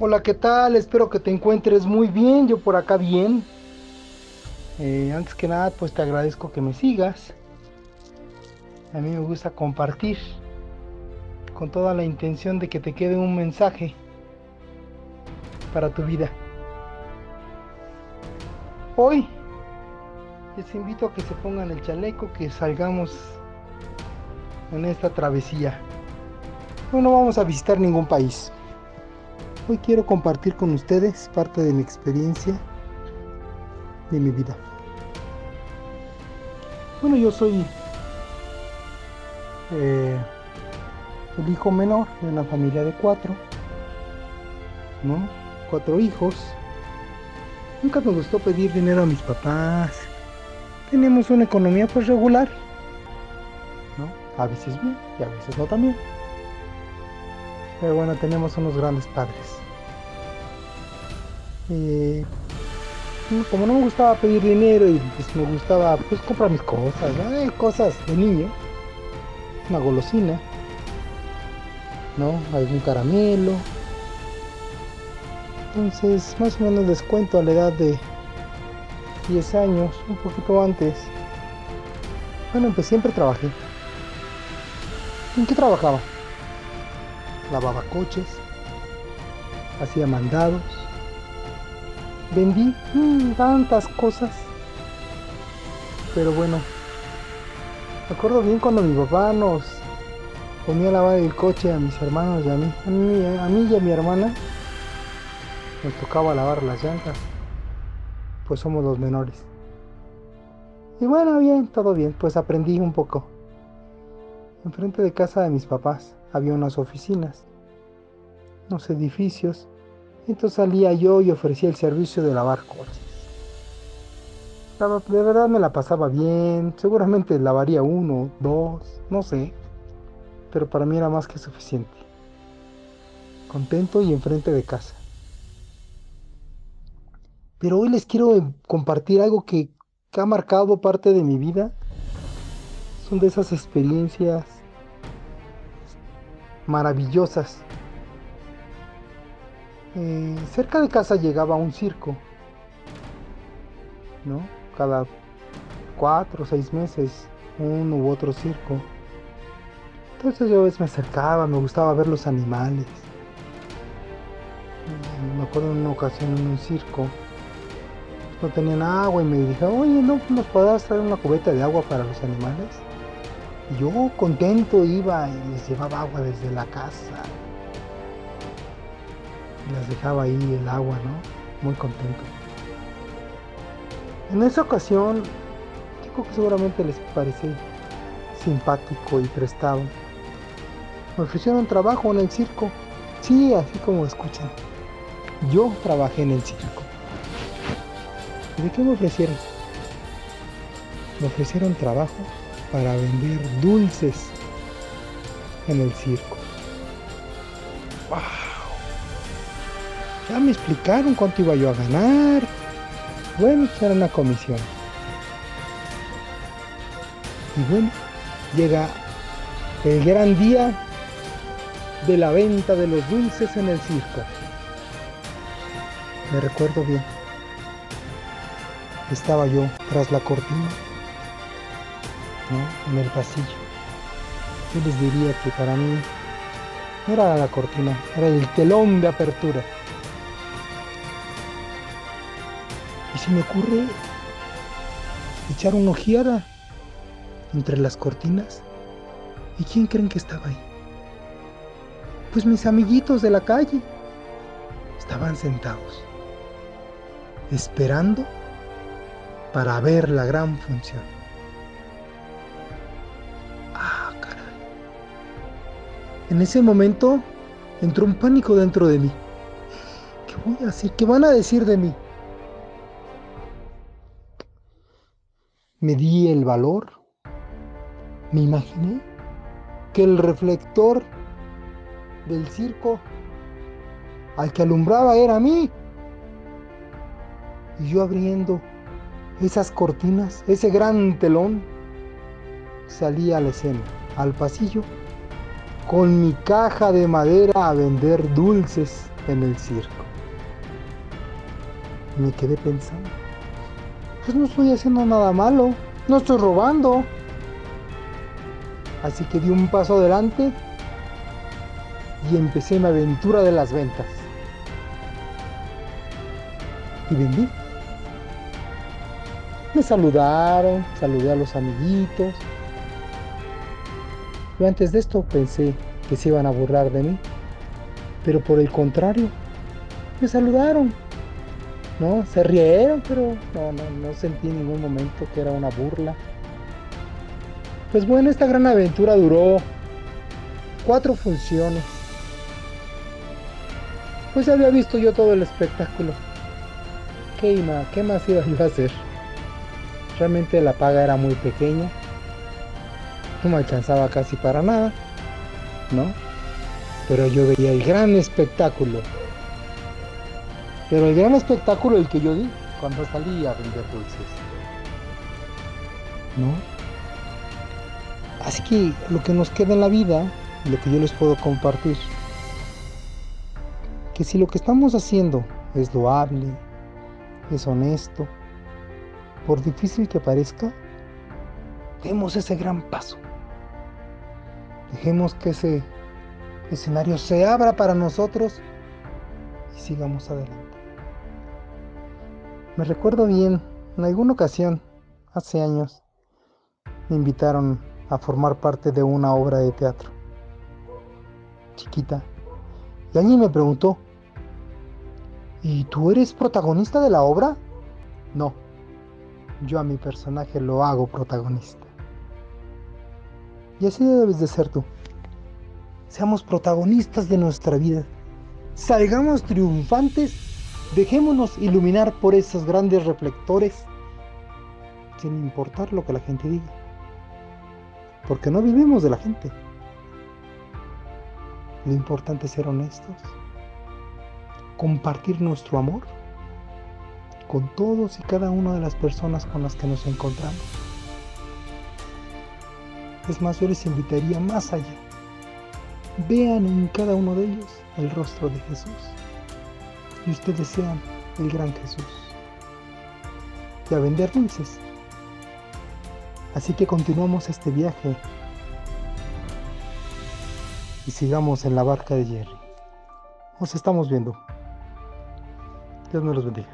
Hola, ¿qué tal? Espero que te encuentres muy bien. Yo por acá bien. Eh, antes que nada, pues te agradezco que me sigas. A mí me gusta compartir con toda la intención de que te quede un mensaje para tu vida. Hoy les invito a que se pongan el chaleco, que salgamos en esta travesía. No vamos a visitar ningún país. Hoy quiero compartir con ustedes parte de mi experiencia de mi vida. Bueno, yo soy eh, el hijo menor de una familia de cuatro, ¿no? Cuatro hijos. Nunca me gustó pedir dinero a mis papás. Tenemos una economía pues regular, ¿no? A veces bien y a veces no también. Pero bueno, tenemos unos grandes padres. Como no me gustaba pedir dinero y pues me gustaba pues comprar mis cosas, cosas de niño, una golosina, ¿no? Algún caramelo. Entonces, más o menos les cuento a la edad de 10 años, un poquito antes. Bueno, pues siempre trabajé. ¿En qué trabajaba? Lavaba coches, hacía mandados, vendí mm, tantas cosas. Pero bueno, me acuerdo bien cuando mi papá nos ponía a lavar el coche a mis hermanos y a mí, a mí, a mí y a mi hermana, nos tocaba lavar las llantas, pues somos los menores. Y bueno, bien, todo bien, pues aprendí un poco. Enfrente de casa de mis papás había unas oficinas, unos edificios. Entonces salía yo y ofrecía el servicio de lavar coches. De verdad me la pasaba bien, seguramente lavaría uno, dos, no sé, pero para mí era más que suficiente. Contento y enfrente de casa. Pero hoy les quiero compartir algo que ha marcado parte de mi vida. Son de esas experiencias maravillosas. Eh, cerca de casa llegaba un circo, ¿no? Cada cuatro o seis meses, uno u otro circo. Entonces yo a veces me acercaba, me gustaba ver los animales. Me acuerdo en una ocasión en un circo, no tenían agua y me dije, oye, ¿no nos podrás traer una cubeta de agua para los animales? Yo contento iba y les llevaba agua desde la casa. Les dejaba ahí el agua, ¿no? Muy contento. En esa ocasión, creo que seguramente les parece simpático y prestado. Me ofrecieron trabajo en el circo. Sí, así como escuchan. Yo trabajé en el circo. ¿Y de qué me ofrecieron? Me ofrecieron trabajo para vender dulces en el circo. ¡Wow! Ya me explicaron cuánto iba yo a ganar. Bueno, pues era una comisión. Y bueno, llega el gran día de la venta de los dulces en el circo. Me recuerdo bien. Estaba yo tras la cortina en el pasillo. Yo les diría que para mí no era la cortina, era el telón de apertura. Y se me ocurre echar una ojeada entre las cortinas. ¿Y quién creen que estaba ahí? Pues mis amiguitos de la calle estaban sentados, esperando para ver la gran función. En ese momento entró un pánico dentro de mí. ¿Qué voy a hacer? ¿Qué van a decir de mí? Me di el valor. Me imaginé que el reflector del circo al que alumbraba era mí. Y yo abriendo esas cortinas, ese gran telón, salí a la escena, al pasillo con mi caja de madera a vender dulces en el circo. Me quedé pensando, pues no estoy haciendo nada malo, no estoy robando. Así que di un paso adelante y empecé mi aventura de las ventas. Y vendí. Me saludaron, saludé a los amiguitos. Yo antes de esto pensé que se iban a burlar de mí, pero por el contrario, me saludaron. ¿no? Se rieron, pero no, no, no sentí en ningún momento que era una burla. Pues bueno, esta gran aventura duró cuatro funciones. Pues había visto yo todo el espectáculo. ¿Qué, qué más iba a hacer? Realmente la paga era muy pequeña. No me alcanzaba casi para nada. ¿No? Pero yo veía el gran espectáculo pero el gran espectáculo el que yo di cuando salí a vender dulces. ¿No? Así que lo que nos queda en la vida, lo que yo les puedo compartir, que si lo que estamos haciendo es loable, es honesto, por difícil que parezca, demos ese gran paso. Dejemos que ese escenario se abra para nosotros y sigamos adelante. Me recuerdo bien, en alguna ocasión, hace años, me invitaron a formar parte de una obra de teatro. Chiquita. Y alguien me preguntó, ¿y tú eres protagonista de la obra? No, yo a mi personaje lo hago protagonista. Y así debes de ser tú. Seamos protagonistas de nuestra vida. Salgamos triunfantes Dejémonos iluminar por esos grandes reflectores sin importar lo que la gente diga. Porque no vivimos de la gente. Lo importante es ser honestos, compartir nuestro amor con todos y cada una de las personas con las que nos encontramos. Es más, yo les invitaría más allá. Vean en cada uno de ellos el rostro de Jesús y ustedes sean el gran Jesús. Y a vender dulces. Así que continuamos este viaje y sigamos en la barca de Jerry. Nos estamos viendo. Dios me los bendiga.